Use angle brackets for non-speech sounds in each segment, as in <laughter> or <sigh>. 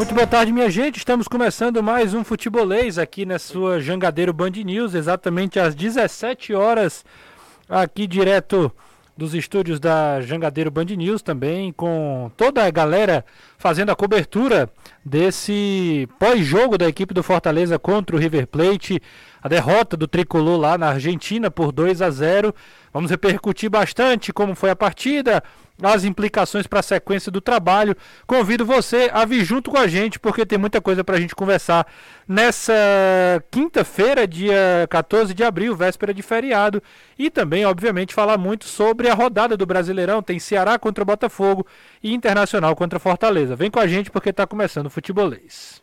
Muito boa tarde, minha gente. Estamos começando mais um futebolês aqui na sua Jangadeiro Band News, exatamente às 17 horas, aqui direto dos estúdios da Jangadeiro Band News também, com toda a galera fazendo a cobertura desse pós-jogo da equipe do Fortaleza contra o River Plate, a derrota do tricolor lá na Argentina por 2 a 0. Vamos repercutir bastante como foi a partida, as implicações para a sequência do trabalho. Convido você a vir junto com a gente, porque tem muita coisa para a gente conversar nessa quinta-feira, dia 14 de abril, véspera de feriado. E também, obviamente, falar muito sobre a rodada do Brasileirão. Tem Ceará contra o Botafogo e Internacional contra Fortaleza. Vem com a gente porque está começando o futebolês.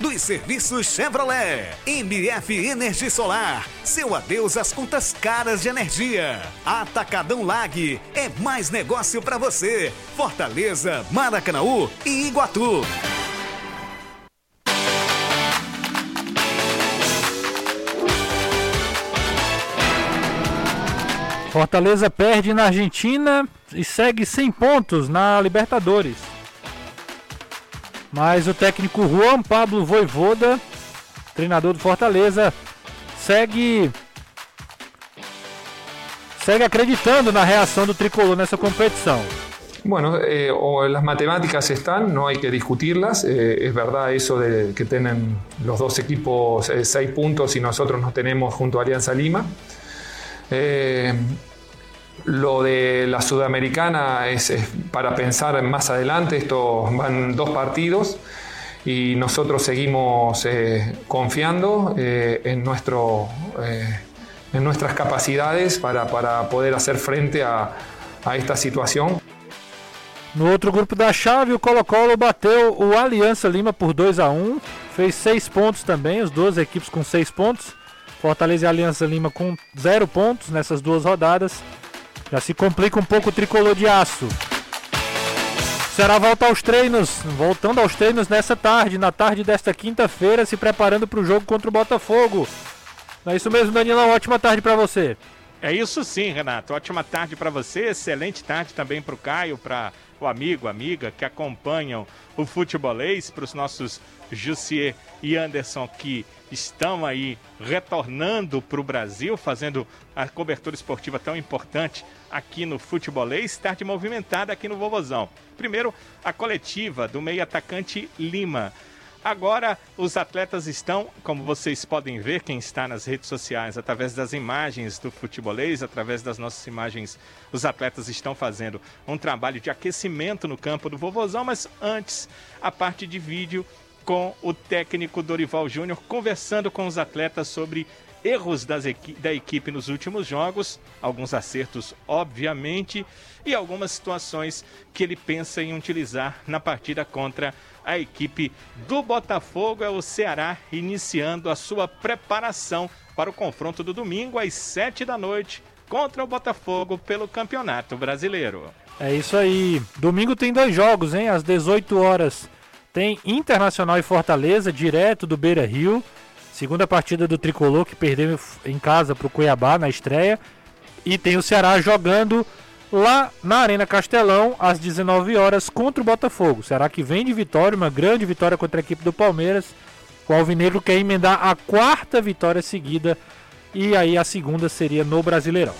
dos serviços Chevrolet. MF Energia Solar. Seu adeus às contas caras de energia. Atacadão Lag. É mais negócio para você. Fortaleza, Maracanaú e Iguatu. Fortaleza perde na Argentina e segue 100 pontos na Libertadores. Mas o técnico Juan Pablo Voivoda, treinador do Fortaleza, segue segue acreditando na reação do tricolor nessa competição. Bueno, eh, o las matemáticas están, no hay que discutirlas. Eh, es verdad eso de que tienen los dos equipos eh, seis puntos y nosotros nos tenemos junto a Alianza Lima. Lo de la Sudamericana es, es, para pensar más adelante, esto van dos partidos y nosotros seguimos eh, confiando eh, en, nuestro, eh, en nuestras capacidades para, para, poder hacer frente a, a esta situación. No outro grupo da chave, o Colo-Colo bateu o Aliança Lima por 2 a 1 fez seis pontos também, as duas equipes com seis pontos. Fortaleza e Aliança Lima com zero pontos nessas duas rodadas. Já se complica um pouco o tricolor de aço. Será volta aos treinos, voltando aos treinos nessa tarde, na tarde desta quinta-feira, se preparando para o jogo contra o Botafogo. É isso mesmo, Danilão? Ótima tarde para você. É isso sim, Renato. Ótima tarde para você, excelente tarde também para o Caio, para o amigo, amiga que acompanham o futebolês, para os nossos Jussier e Anderson que estão aí retornando para o Brasil, fazendo a cobertura esportiva tão importante aqui no Futebolês, tarde movimentada aqui no Vovozão. Primeiro, a coletiva do meio atacante Lima. Agora, os atletas estão, como vocês podem ver, quem está nas redes sociais, através das imagens do futebolês, através das nossas imagens, os atletas estão fazendo um trabalho de aquecimento no campo do Vovozão, mas antes, a parte de vídeo com o técnico Dorival Júnior conversando com os atletas sobre erros equi da equipe nos últimos jogos, alguns acertos, obviamente, e algumas situações que ele pensa em utilizar na partida contra a equipe do Botafogo. É o Ceará iniciando a sua preparação para o confronto do domingo às 7 da noite contra o Botafogo pelo Campeonato Brasileiro. É isso aí. Domingo tem dois jogos, hein? Às 18 horas tem Internacional e Fortaleza, direto do Beira Rio. Segunda partida do Tricolor, que perdeu em casa para o Cuiabá na estreia. E tem o Ceará jogando lá na Arena Castelão, às 19 horas, contra o Botafogo. Será que vem de vitória, uma grande vitória contra a equipe do Palmeiras. O Alvinegro quer emendar a quarta vitória seguida. E aí a segunda seria no Brasileirão.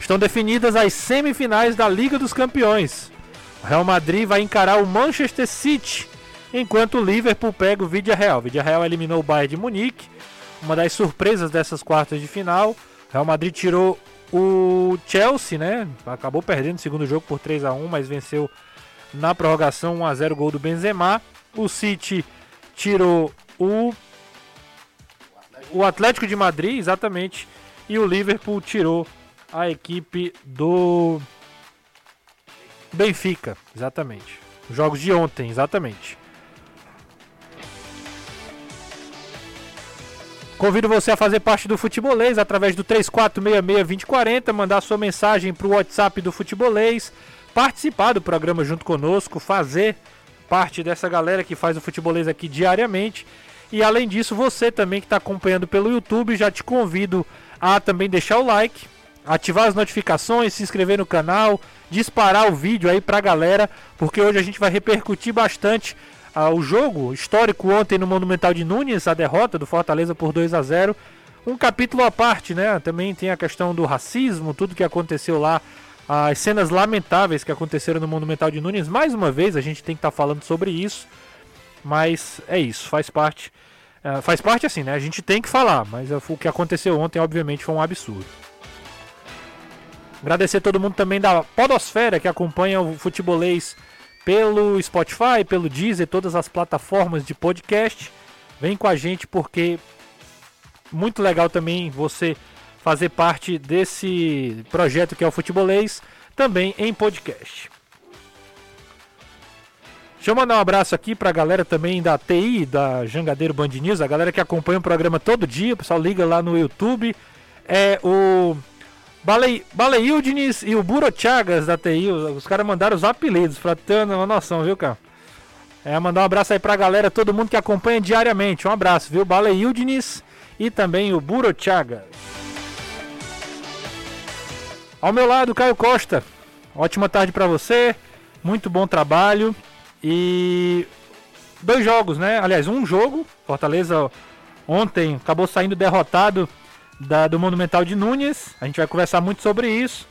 Estão definidas as semifinais da Liga dos Campeões. O Real Madrid vai encarar o Manchester City, enquanto o Liverpool pega o Vidia Real. O Vidia Real eliminou o Bayern de Munique, uma das surpresas dessas quartas de final. O Real Madrid tirou o Chelsea, né? Acabou perdendo o segundo jogo por 3 a 1, mas venceu na prorrogação 1 a 0 gol do Benzema. O City tirou o o Atlético de Madrid, exatamente, e o Liverpool tirou a equipe do Benfica, exatamente. Jogos de ontem, exatamente. Convido você a fazer parte do Futebolês através do 3466-2040, mandar sua mensagem para o WhatsApp do Futebolês, participar do programa junto conosco, fazer parte dessa galera que faz o Futebolês aqui diariamente. E além disso, você também que está acompanhando pelo YouTube, já te convido a também deixar o like, ativar as notificações, se inscrever no canal, disparar o vídeo aí para a galera, porque hoje a gente vai repercutir bastante ah, o jogo histórico ontem no Monumental de Nunes, a derrota do Fortaleza por 2 a 0 Um capítulo à parte, né? Também tem a questão do racismo, tudo que aconteceu lá, as cenas lamentáveis que aconteceram no Monumental de Nunes. Mais uma vez, a gente tem que estar tá falando sobre isso, mas é isso, faz parte. Uh, faz parte assim, né? A gente tem que falar, mas o que aconteceu ontem, obviamente, foi um absurdo. Agradecer todo mundo também da Podosfera que acompanha o futebolês pelo Spotify, pelo Deezer, todas as plataformas de podcast. Vem com a gente porque muito legal também você fazer parte desse projeto que é o Futebolês, também em podcast. Deixa eu mandar um abraço aqui pra galera também da TI, da Jangadeiro Band News, a galera que acompanha o programa todo dia, o pessoal liga lá no YouTube. É o Bale, Baleildines e o Burochagas da TI, os caras mandaram os apelidos pra ter uma noção, viu, cara? É, mandar um abraço aí pra galera, todo mundo que acompanha diariamente. Um abraço, viu? Baleildines e também o Burochagas. Ao meu lado, Caio Costa. Ótima tarde para você. Muito bom trabalho. E dois jogos, né? Aliás, um jogo. Fortaleza ontem acabou saindo derrotado da, do Monumental de Núñez. A gente vai conversar muito sobre isso.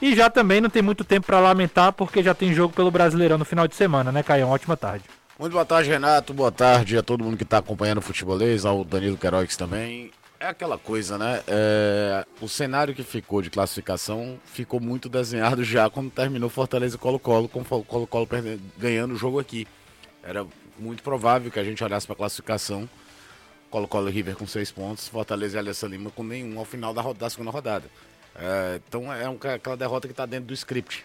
E já também não tem muito tempo para lamentar, porque já tem jogo pelo Brasileirão no final de semana, né, Caio? Ótima tarde. Muito boa tarde, Renato. Boa tarde a todo mundo que está acompanhando o futebolês, ao Danilo Queiroz também. É aquela coisa, né? É... O cenário que ficou de classificação ficou muito desenhado já quando terminou Fortaleza e Colo-Colo, com o Colo-Colo ganhando o jogo aqui. Era muito provável que a gente olhasse para a classificação Colo-Colo River com seis pontos, Fortaleza e Aliança Lima com nenhum ao final da, da segunda rodada. É, então é um, aquela derrota que está dentro do script.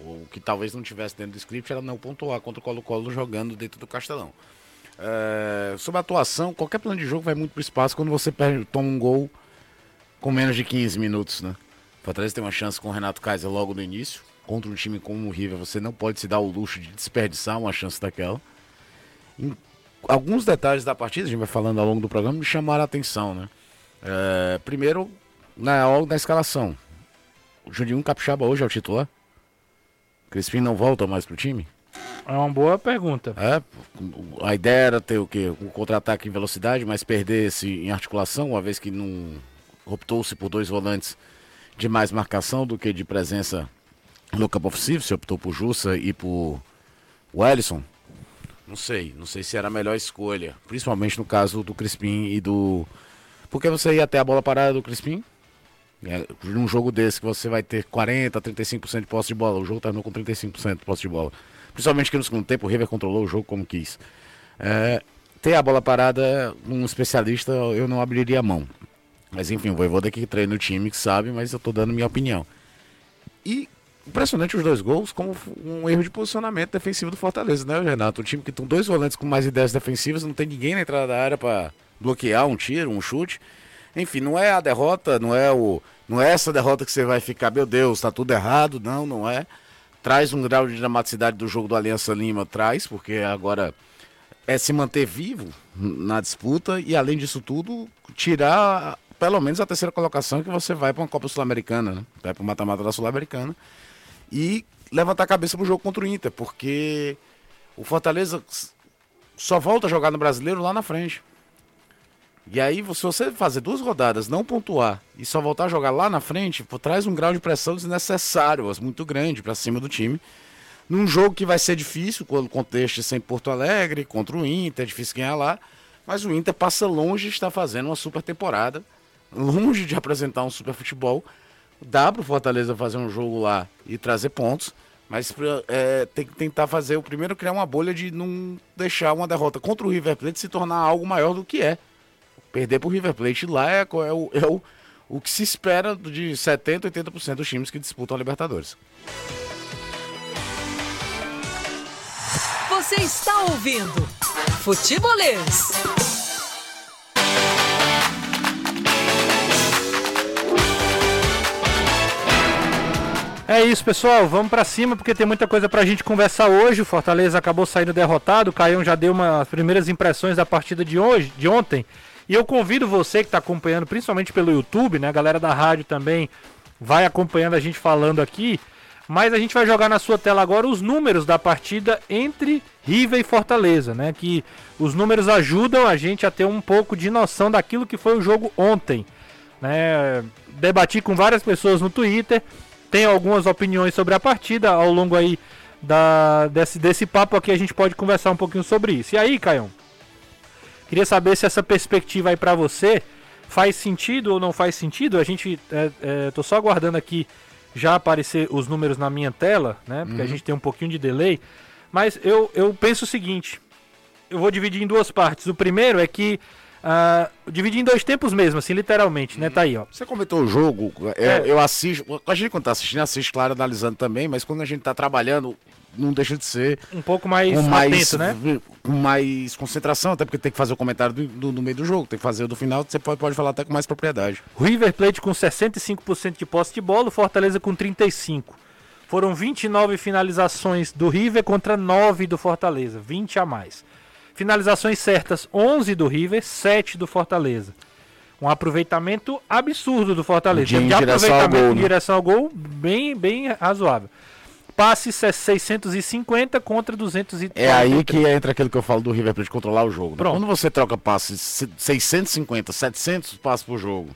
O que talvez não tivesse dentro do script era não pontuar contra o Colo-Colo jogando dentro do Castelão. É, sobre a atuação, qualquer plano de jogo vai muito para o espaço quando você perde, toma um gol com menos de 15 minutos, né? Fortaleza tem uma chance com o Renato Kaiser logo no início. Contra um time como o River, você não pode se dar o luxo de desperdiçar uma chance daquela alguns detalhes da partida, a gente vai falando ao longo do programa, me chamaram a atenção, né? É, primeiro, na, na escalação. O Juninho Capixaba hoje é o titular? Crispim não volta mais pro time? É uma boa pergunta. É, a ideia era ter o quê? Um contra-ataque em velocidade, mas perder esse em articulação, uma vez que não optou-se por dois volantes de mais marcação do que de presença no campo ofensivo, se optou por Jussa e por Wellison. Não sei, não sei se era a melhor escolha. Principalmente no caso do Crispim e do. Porque você ia até a bola parada do Crispim? É, num jogo desse que você vai ter 40, 35% de posse de bola. O jogo terminou com 35% de posse de bola. Principalmente que no segundo tempo o River controlou o jogo como quis. É, ter a bola parada, um especialista, eu não abriria a mão. Mas enfim, o Voivoda que treina o time que sabe, mas eu tô dando minha opinião. E Impressionante os dois gols como um erro de posicionamento defensivo do Fortaleza, né, Renato? Um time que tem dois volantes com mais ideias defensivas, não tem ninguém na entrada da área para bloquear um tiro, um chute. Enfim, não é a derrota, não é o, não é essa derrota que você vai ficar, meu Deus, tá tudo errado. Não, não é. Traz um grau de dramaticidade do jogo do Aliança Lima, traz, porque agora é se manter vivo na disputa e além disso tudo, tirar pelo menos a terceira colocação que você vai para uma Copa Sul-Americana, né? Vai para o mata-mata da Sul-Americana e levantar a cabeça pro jogo contra o Inter, porque o Fortaleza só volta a jogar no brasileiro lá na frente. E aí, se você fazer duas rodadas, não pontuar e só voltar a jogar lá na frente, pô, traz um grau de pressão desnecessário, muito grande para cima do time. Num jogo que vai ser difícil, quando o contexto sem Porto Alegre, contra o Inter, é difícil ganhar lá. Mas o Inter passa longe de estar fazendo uma super temporada, longe de apresentar um super futebol dá para o Fortaleza fazer um jogo lá e trazer pontos, mas é, tem que tentar fazer o primeiro criar uma bolha de não deixar uma derrota contra o River Plate se tornar algo maior do que é. Perder para o River Plate lá é, é, o, é o, o que se espera de 70%, 80% dos times que disputam a Libertadores. Você está ouvindo Futebolês. É isso, pessoal. Vamos pra cima porque tem muita coisa pra gente conversar hoje. O Fortaleza acabou saindo derrotado. O Caião já deu umas primeiras impressões da partida de hoje, de ontem. E eu convido você que está acompanhando, principalmente pelo YouTube, né? A galera da rádio também vai acompanhando a gente falando aqui. Mas a gente vai jogar na sua tela agora os números da partida entre River e Fortaleza, né? Que os números ajudam a gente a ter um pouco de noção daquilo que foi o jogo ontem. Né? Debati com várias pessoas no Twitter, tenho algumas opiniões sobre a partida. Ao longo aí da, desse, desse papo aqui a gente pode conversar um pouquinho sobre isso. E aí, Caião? Queria saber se essa perspectiva aí para você faz sentido ou não faz sentido. A gente, é, é, tô só aguardando aqui já aparecer os números na minha tela, né? Porque uhum. a gente tem um pouquinho de delay. Mas eu, eu penso o seguinte: eu vou dividir em duas partes. O primeiro é que Uh, dividir em dois tempos mesmo, assim, literalmente, né? Tá aí, ó. Você comentou o jogo, é, é. eu assisto. A gente quando tá assistindo, assiste, claro, analisando também, mas quando a gente tá trabalhando, não deixa de ser. Um pouco mais, com mais atento, né? Com mais concentração, até porque tem que fazer o comentário do, do, do, meio do jogo, tem que fazer o do final, você pode, pode falar até com mais propriedade. River Plate com 65% de posse de bola, Fortaleza com 35%. Foram 29 finalizações do River contra 9 do Fortaleza, 20 a mais. Finalizações certas, 11 do River, 7 do Fortaleza. Um aproveitamento absurdo do Fortaleza. De, de aproveitamento gol, em né? direção ao gol, bem, bem razoável. Passe 650 contra 230. É aí que entra aquilo que eu falo do River Plate controlar o jogo. Né? Quando você troca passes 650, 700 passes por jogo,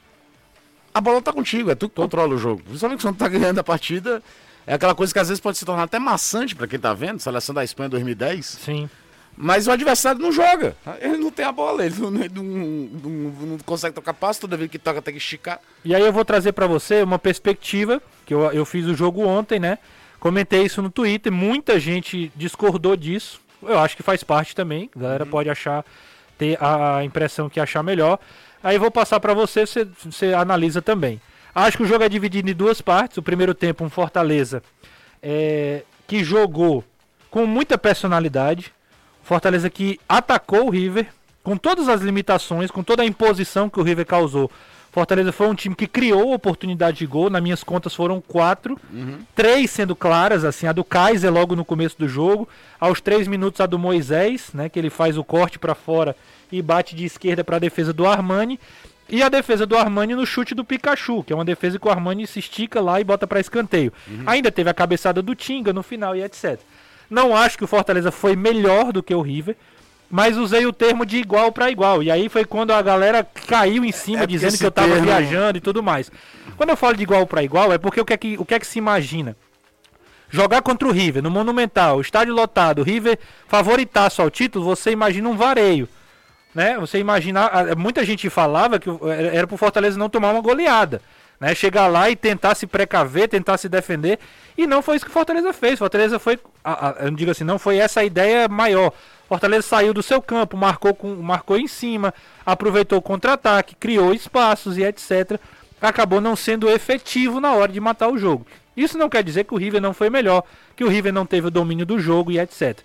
a bola tá contigo, é tu que controla o jogo. Principalmente que você não tá <laughs> ganhando a partida, é aquela coisa que às vezes pode se tornar até maçante para quem tá vendo, seleção da Espanha 2010. Sim. Mas o adversário não joga. Ele não tem a bola, ele não, não, não, não consegue tocar passo, toda vez que toca tem que esticar. E aí eu vou trazer para você uma perspectiva, que eu, eu fiz o jogo ontem, né? Comentei isso no Twitter, muita gente discordou disso. Eu acho que faz parte também. A galera uhum. pode achar, ter a impressão que achar melhor. Aí vou passar para você, você, você analisa também. Acho que o jogo é dividido em duas partes. O primeiro tempo, um Fortaleza é, que jogou com muita personalidade. Fortaleza que atacou o River com todas as limitações, com toda a imposição que o River causou. Fortaleza foi um time que criou oportunidade de gol. Nas minhas contas foram quatro. Uhum. Três sendo claras, assim, a do Kaiser logo no começo do jogo. Aos três minutos a do Moisés, né? Que ele faz o corte para fora e bate de esquerda para a defesa do Armani. E a defesa do Armani no chute do Pikachu, que é uma defesa que o Armani se estica lá e bota para escanteio. Uhum. Ainda teve a cabeçada do Tinga no final e etc. Não acho que o Fortaleza foi melhor do que o River, mas usei o termo de igual para igual. E aí foi quando a galera caiu em cima é dizendo que eu tava termo... viajando e tudo mais. Quando eu falo de igual para igual, é porque o que é que, o que é que se imagina? Jogar contra o River no Monumental, estádio lotado, o River favoritaço ao título, você imagina um vareio. Né? Você imagina, muita gente falava que era pro Fortaleza não tomar uma goleada né? Chegar lá e tentar se precaver, tentar se defender. E não foi isso que Fortaleza fez. Fortaleza foi, a, a, eu digo assim, não foi essa a ideia maior. Fortaleza saiu do seu campo, marcou, com, marcou em cima, aproveitou o contra-ataque, criou espaços e etc. Acabou não sendo efetivo na hora de matar o jogo. Isso não quer dizer que o River não foi melhor, que o River não teve o domínio do jogo e etc.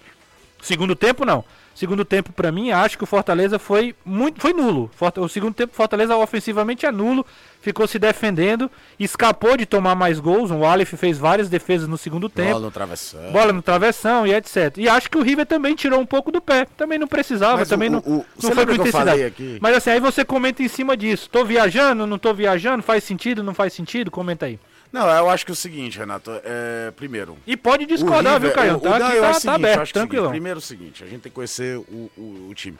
Segundo tempo, não. Segundo tempo, para mim, acho que o Fortaleza foi muito, foi nulo. O segundo tempo, Fortaleza ofensivamente é nulo, ficou se defendendo, escapou de tomar mais gols. O Aleph fez várias defesas no segundo tempo. Bola no travessão. Bola no travessão e etc. E acho que o River também tirou um pouco do pé. Também não precisava, Mas também o, não, o, não foi com intensidade. Mas assim, aí você comenta em cima disso. Tô viajando, não tô viajando, faz sentido, não faz sentido? Comenta aí. Não, eu acho que é o seguinte, Renato, é, primeiro... E pode discordar, River, viu, Caio? Tá, não, aqui tá, seguinte, tá aberto, tranquilo. Primeiro é o seguinte, a gente tem que conhecer o, o, o, time.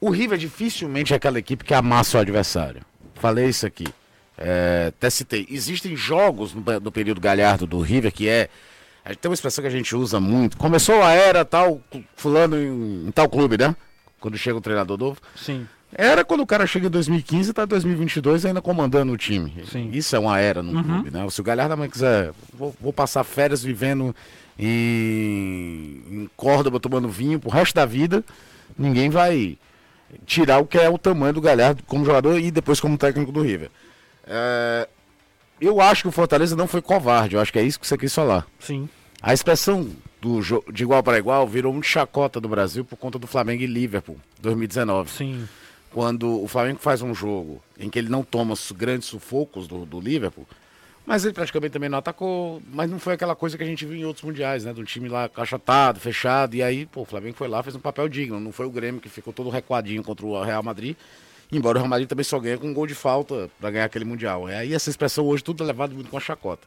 O River dificilmente é aquela equipe que amassa o adversário. Falei isso aqui. É, até citei. Existem jogos no, no período galhardo do River que é... Tem uma expressão que a gente usa muito. Começou a era tal, fulano em, em tal clube, né? Quando chega o treinador novo. Sim. Era quando o cara chega em 2015 e tá em 2022 ainda comandando o time. Sim. Isso é uma era no uhum. clube, né? Se o Galhardo amanhã quiser, vou, vou, passar férias vivendo em, em Córdoba tomando vinho pro resto da vida, ninguém vai tirar o que é o tamanho do Galhardo como jogador e depois como técnico do River. É, eu acho que o Fortaleza não foi covarde, eu acho que é isso que você quis falar. Sim. A expressão do de igual para igual virou um chacota do Brasil por conta do Flamengo e Liverpool, 2019. Sim. Quando o Flamengo faz um jogo em que ele não toma os grandes sufocos do, do Liverpool, mas ele praticamente também não atacou, mas não foi aquela coisa que a gente viu em outros mundiais, né? Do time lá achatado, fechado, e aí, pô, o Flamengo foi lá, fez um papel digno. Não foi o Grêmio que ficou todo recuadinho contra o Real Madrid, embora o Real Madrid também só ganha com um gol de falta para ganhar aquele mundial. E aí essa expressão hoje tudo é levado muito com a chacota.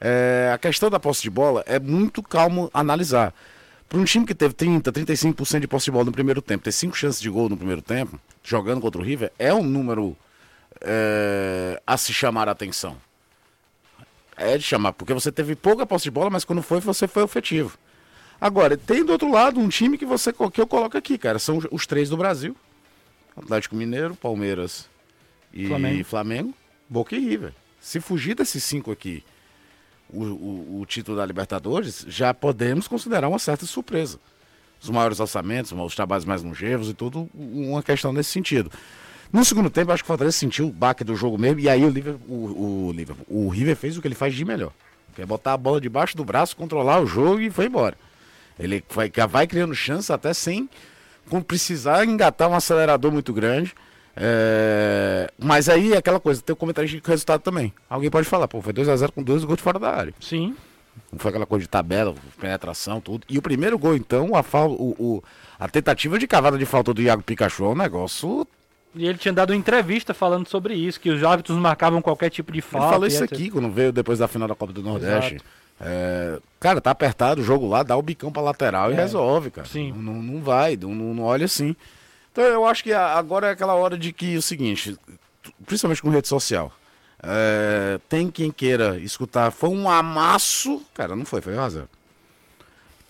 É, a questão da posse de bola é muito calmo analisar. Para um time que teve 30, 35% de posse de bola no primeiro tempo, ter cinco chances de gol no primeiro tempo, jogando contra o River, é um número é, a se chamar a atenção. É de chamar, porque você teve pouca posse de bola, mas quando foi, você foi efetivo. Agora, tem do outro lado um time que você que eu coloco aqui, cara. São os três do Brasil: Atlético Mineiro, Palmeiras e Flamengo, Flamengo Boca e River. Se fugir desses cinco aqui o, o, o, título da Libertadores, já podemos considerar uma certa surpresa. Os maiores orçamentos, os trabalhos mais longevos e tudo, uma questão nesse sentido. No segundo tempo, acho que o Fortaleza sentiu o baque do jogo mesmo, e aí o Liverpool, o, o, Liverpool, o River fez o que ele faz de melhor. Que é botar a bola debaixo do braço, controlar o jogo e foi embora. Ele vai, vai criando chance até sem precisar engatar um acelerador muito grande. É... Mas aí é aquela coisa, tem o um comentário de resultado também. Alguém pode falar, pô, foi 2x0 com dois gols de fora da área. Sim. Não foi aquela coisa de tabela, penetração, tudo. E o primeiro gol, então, a, fal... o, o... a tentativa de cavada de falta do Iago Pikachu é um negócio. E ele tinha dado uma entrevista falando sobre isso, que os árbitros marcavam qualquer tipo de falta. Ele falou isso aqui quando veio depois da final da Copa do Nordeste. É... cara, tá apertado o jogo lá, dá o bicão pra lateral é. e resolve, cara. Sim. Não, não vai, não, não olha assim. Então eu acho que agora é aquela hora de que o seguinte, principalmente com rede social, é, tem quem queira escutar, foi um amasso, cara, não foi, foi razão.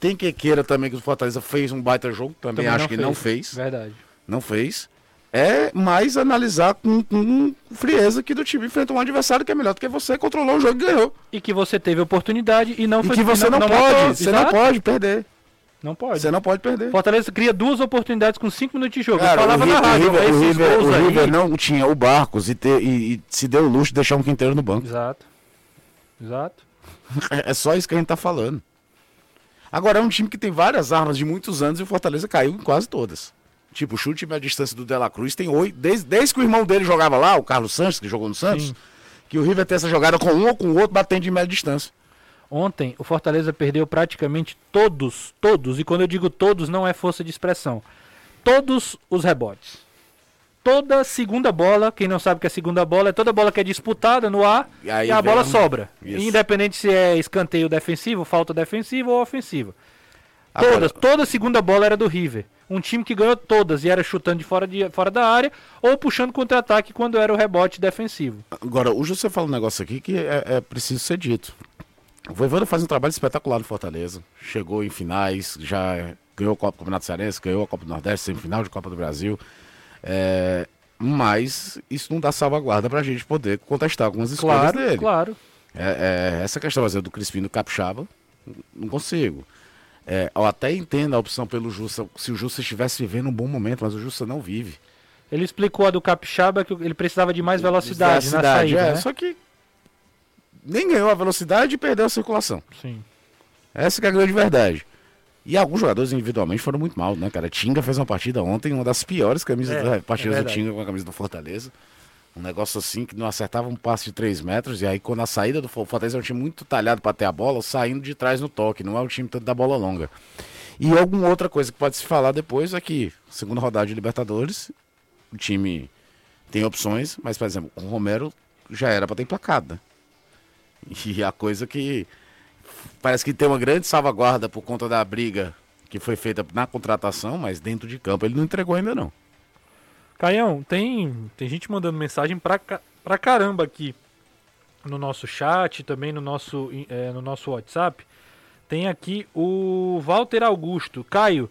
Tem quem queira também que o Fortaleza fez um baita jogo, também, também acho não que fez. não fez. Verdade. Não fez. É mais analisar com, com frieza que do time enfrenta um adversário que é melhor do que você, controlou o jogo e ganhou. E que você teve oportunidade e não e foi que você não, não, pode, você não pode perder. Não pode. Você não pode perder. Fortaleza cria duas oportunidades com cinco minutos de jogo. Cara, falava o River, na rádio, o River, o River, o River não tinha o Barcos e, e, e, se deu o luxo de deixar um quinteiro no banco. Exato. Exato. <laughs> é só isso que a gente tá falando. Agora é um time que tem várias armas de muitos anos e o Fortaleza caiu em quase todas. Tipo, o chute a distância do Dela Cruz tem oito. Desde, desde que o irmão dele jogava lá, o Carlos Santos, que jogou no Santos, Sim. que o River tem essa jogada com um ou com o outro batendo de média distância. Ontem o Fortaleza perdeu praticamente todos, todos, e quando eu digo todos não é força de expressão, todos os rebotes. Toda segunda bola, quem não sabe que é segunda bola, é toda bola que é disputada no ar e, e a bola sobra. Isso. Independente se é escanteio defensivo, falta defensiva ou ofensiva. Agora... Todas, toda segunda bola era do River. Um time que ganhou todas e era chutando de fora, de, fora da área ou puxando contra-ataque quando era o rebote defensivo. Agora, hoje você fala um negócio aqui que é, é preciso ser dito. O Voivoda faz um trabalho espetacular no Fortaleza. Chegou em finais, já ganhou a Copa do Campeonato Cearense, ganhou a Copa do Nordeste, semifinal de Copa do Brasil. É, mas isso não dá salvaguarda para a gente poder contestar algumas escolhas claro, dele. Claro, é, é, essa questão do Crispim do Capixaba, não consigo. É, eu até entendo a opção pelo Justa, se o Justa estivesse vivendo um bom momento, mas o Justa não vive. Ele explicou a do Capixaba que ele precisava de mais velocidade, velocidade na saída. É, né? Só que nem ganhou a velocidade e perdeu a circulação. Sim. Essa é a grande verdade. E alguns jogadores individualmente foram muito mal, né, cara? Tinga fez uma partida ontem, uma das piores camisas é, da partida é do Tinga com a camisa do Fortaleza. Um negócio assim que não acertava um passe de 3 metros. E aí, quando a saída do Fortaleza é um time muito talhado para ter a bola, saindo de trás no toque, não é o time tanto da bola longa. E alguma outra coisa que pode se falar depois é que, segunda rodada de Libertadores, o time tem opções, mas, por exemplo, o Romero já era para ter emplacado, né? E a coisa que parece que tem uma grande salvaguarda por conta da briga que foi feita na contratação, mas dentro de campo ele não entregou ainda não. Caião, tem, tem gente mandando mensagem pra, pra caramba aqui no nosso chat, também no nosso, é, no nosso WhatsApp. Tem aqui o Walter Augusto. Caio,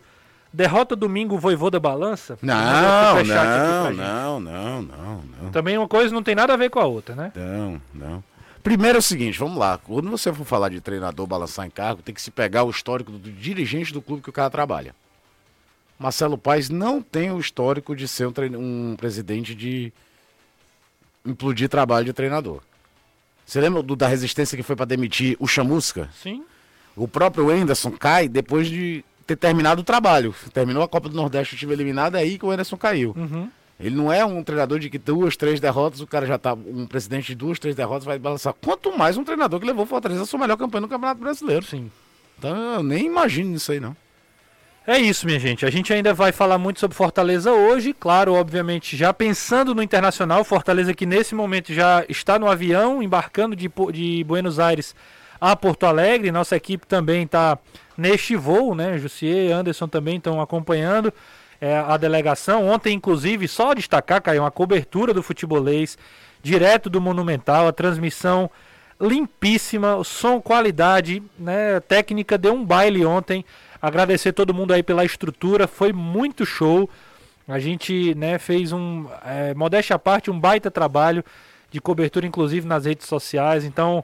derrota domingo o Voivô da Balança? Não, não, não, não, não, não. Também uma coisa não tem nada a ver com a outra, né? Não, não. Primeiro é o seguinte, vamos lá. Quando você for falar de treinador balançar em cargo, tem que se pegar o histórico do dirigente do clube que o cara trabalha. Marcelo Paes não tem o histórico de ser um, um presidente de implodir trabalho de treinador. Você lembra do, da resistência que foi para demitir o Chamusca? Sim. O próprio Anderson cai depois de ter terminado o trabalho. Terminou a Copa do Nordeste, o time eliminado, é aí que o Anderson caiu. Uhum. Ele não é um treinador de que duas, três derrotas, o cara já tá. Um presidente de duas, três derrotas vai balançar. Quanto mais um treinador que levou o Fortaleza a sua melhor campanha no Campeonato Brasileiro. Sim. Então eu nem imagino isso aí, não. É isso, minha gente. A gente ainda vai falar muito sobre Fortaleza hoje. Claro, obviamente, já pensando no internacional. Fortaleza que nesse momento já está no avião, embarcando de, de Buenos Aires a Porto Alegre. Nossa equipe também está neste voo, né? Jussier e Anderson também estão acompanhando é, a delegação. Ontem, inclusive, só destacar, caiu uma cobertura do futebolês direto do Monumental, a transmissão limpíssima, o som, qualidade, né? Técnica deu um baile ontem. Agradecer todo mundo aí pela estrutura, foi muito show. A gente né, fez um, é, modéstia à parte, um baita trabalho de cobertura, inclusive nas redes sociais. Então,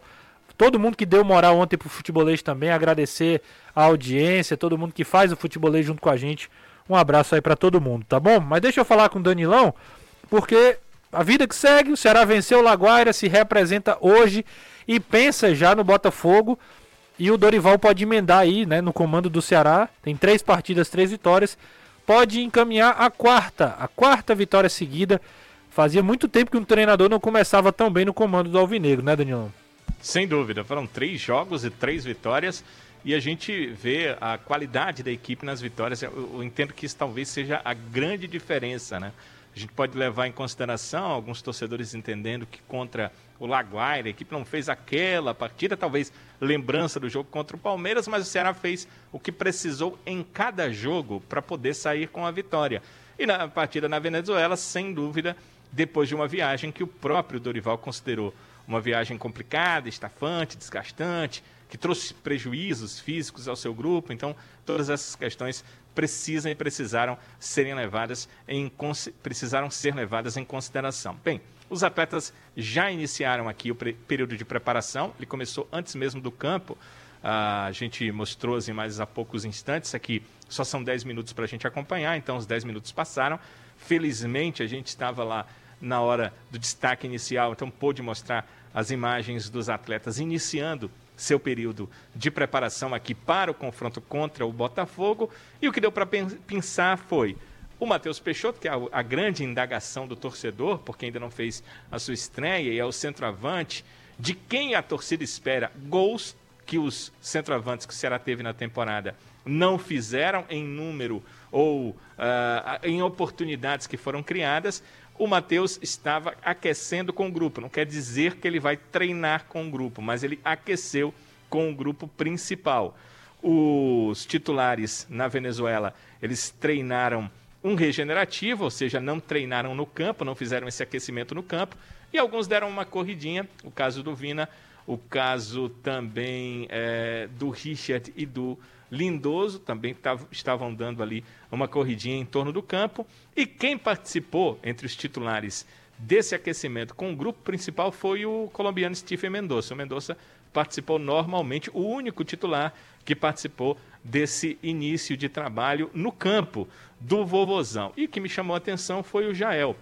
todo mundo que deu moral ontem pro futebolês também, agradecer a audiência, todo mundo que faz o futebolês junto com a gente. Um abraço aí para todo mundo, tá bom? Mas deixa eu falar com o Danilão, porque a vida que segue, o Ceará venceu o Laguaira, se representa hoje e pensa já no Botafogo. E o Dorival pode emendar aí, né, no comando do Ceará. Tem três partidas, três vitórias. Pode encaminhar a quarta, a quarta vitória seguida. Fazia muito tempo que um treinador não começava tão bem no comando do Alvinegro, né, Danilão? Sem dúvida, foram três jogos e três vitórias. E a gente vê a qualidade da equipe nas vitórias. Eu, entendo que isso talvez seja a grande diferença, né? A gente pode levar em consideração alguns torcedores entendendo que contra o Laguaira, a equipe não fez aquela partida, talvez lembrança do jogo contra o Palmeiras, mas o Ceará fez o que precisou em cada jogo para poder sair com a vitória. E na partida na Venezuela, sem dúvida, depois de uma viagem que o próprio Dorival considerou uma viagem complicada, estafante, desgastante, que trouxe prejuízos físicos ao seu grupo. Então, todas essas questões precisam e precisaram serem levadas em precisaram ser levadas em consideração. Bem, os atletas já iniciaram aqui o período de preparação. Ele começou antes mesmo do campo. a gente mostrou as imagens há poucos instantes. Aqui só são 10 minutos para a gente acompanhar, então os 10 minutos passaram. Felizmente a gente estava lá na hora do destaque inicial, então pôde mostrar as imagens dos atletas iniciando seu período de preparação aqui para o confronto contra o Botafogo. E o que deu para pensar foi o Matheus Peixoto, que é a, grande indagação do torcedor, porque ainda não fez a sua estreia, e é o centroavante, de quem a torcida espera gols que os centroavantes que o Ceará teve na temporada não fizeram em número ou uh, em oportunidades que foram criadas o Matheus estava aquecendo com o grupo. Não quer dizer que ele vai treinar com o grupo, mas ele aqueceu com o grupo principal. Os titulares na Venezuela, eles treinaram um regenerativo, ou seja, não treinaram no campo, não fizeram esse aquecimento no campo, e alguns deram uma corridinha, o caso do Vina, o caso também é, do Richard e do Lindoso também tavam, estavam dando ali uma corridinha em torno do campo. E quem participou entre os titulares desse aquecimento com o grupo principal foi o colombiano Stephen Mendonça. O Mendonça participou normalmente, o único titular que participou desse início de trabalho no campo do Vovozão. E que me chamou a atenção foi o Jael,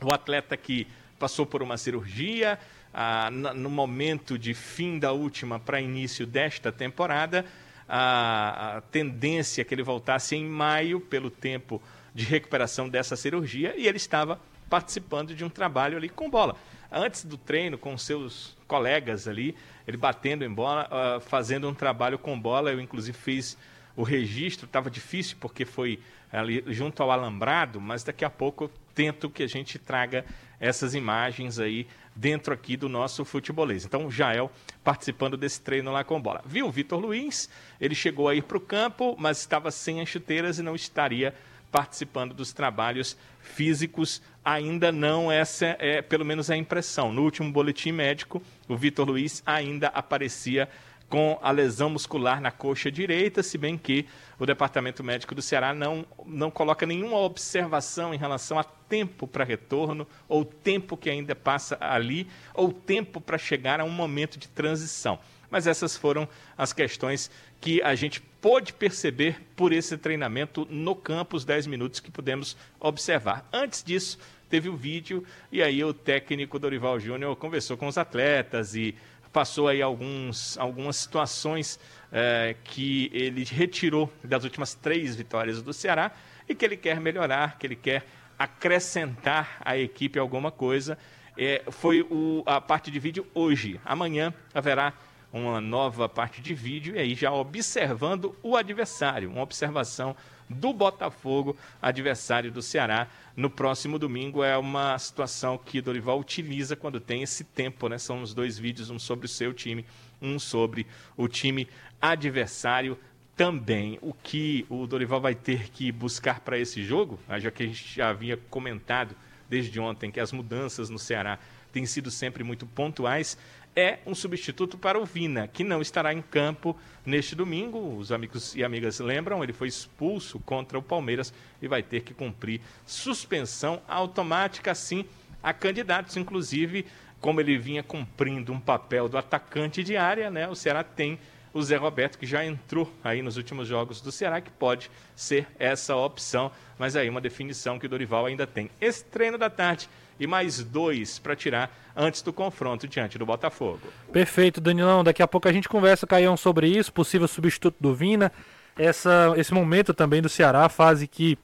o atleta que passou por uma cirurgia ah, no momento de fim da última para início desta temporada a, a tendência que ele voltasse em maio, pelo tempo de recuperação dessa cirurgia, e ele estava participando de um trabalho ali com bola. Antes do treino, com seus colegas ali, ele batendo em bola, uh, fazendo um trabalho com bola. Eu, inclusive, fiz o registro, estava difícil porque foi ali junto ao alambrado, mas daqui a pouco eu tento que a gente traga essas imagens aí dentro aqui do nosso futebolês. Então, Jael participando desse treino lá com bola. Viu o Vitor Luiz? Ele chegou a ir para o campo, mas estava sem as chuteiras e não estaria participando dos trabalhos físicos. Ainda não, essa é pelo menos a impressão. No último boletim médico, o Vitor Luiz ainda aparecia com a lesão muscular na coxa direita, se bem que o Departamento Médico do Ceará não, não coloca nenhuma observação em relação a tempo para retorno, ou tempo que ainda passa ali, ou tempo para chegar a um momento de transição. Mas essas foram as questões que a gente pôde perceber por esse treinamento no campo, os 10 minutos que pudemos observar. Antes disso, teve o vídeo e aí o técnico Dorival Júnior conversou com os atletas e passou aí alguns, algumas situações é, que ele retirou das últimas três vitórias do Ceará e que ele quer melhorar, que ele quer acrescentar à equipe alguma coisa. É, foi o, a parte de vídeo hoje. Amanhã haverá uma nova parte de vídeo e aí já observando o adversário, uma observação do Botafogo, adversário do Ceará, no próximo domingo. É uma situação que Dorival utiliza quando tem esse tempo, né? São os dois vídeos, um sobre o seu time, um sobre o time adversário também. O que o Dorival vai ter que buscar para esse jogo, né, já que a gente já havia comentado desde ontem que as mudanças no Ceará têm sido sempre muito pontuais, é um substituto para o Vina, que não estará em campo neste domingo. Os amigos e amigas lembram, ele foi expulso contra o Palmeiras e vai ter que cumprir suspensão automática, assim, a candidatos, inclusive, como ele vinha cumprindo um papel do atacante de área, né? O Ceará tem o Zé Roberto, que já entrou aí nos últimos jogos do Ceará, que pode ser essa opção, mas aí uma definição que o Dorival ainda tem. Esse treino da tarde e mais dois para tirar antes do confronto diante do Botafogo. Perfeito, Danilão. Daqui a pouco a gente conversa, Caião, sobre isso, possível substituto do Vina, essa, esse momento também do Ceará, fase que,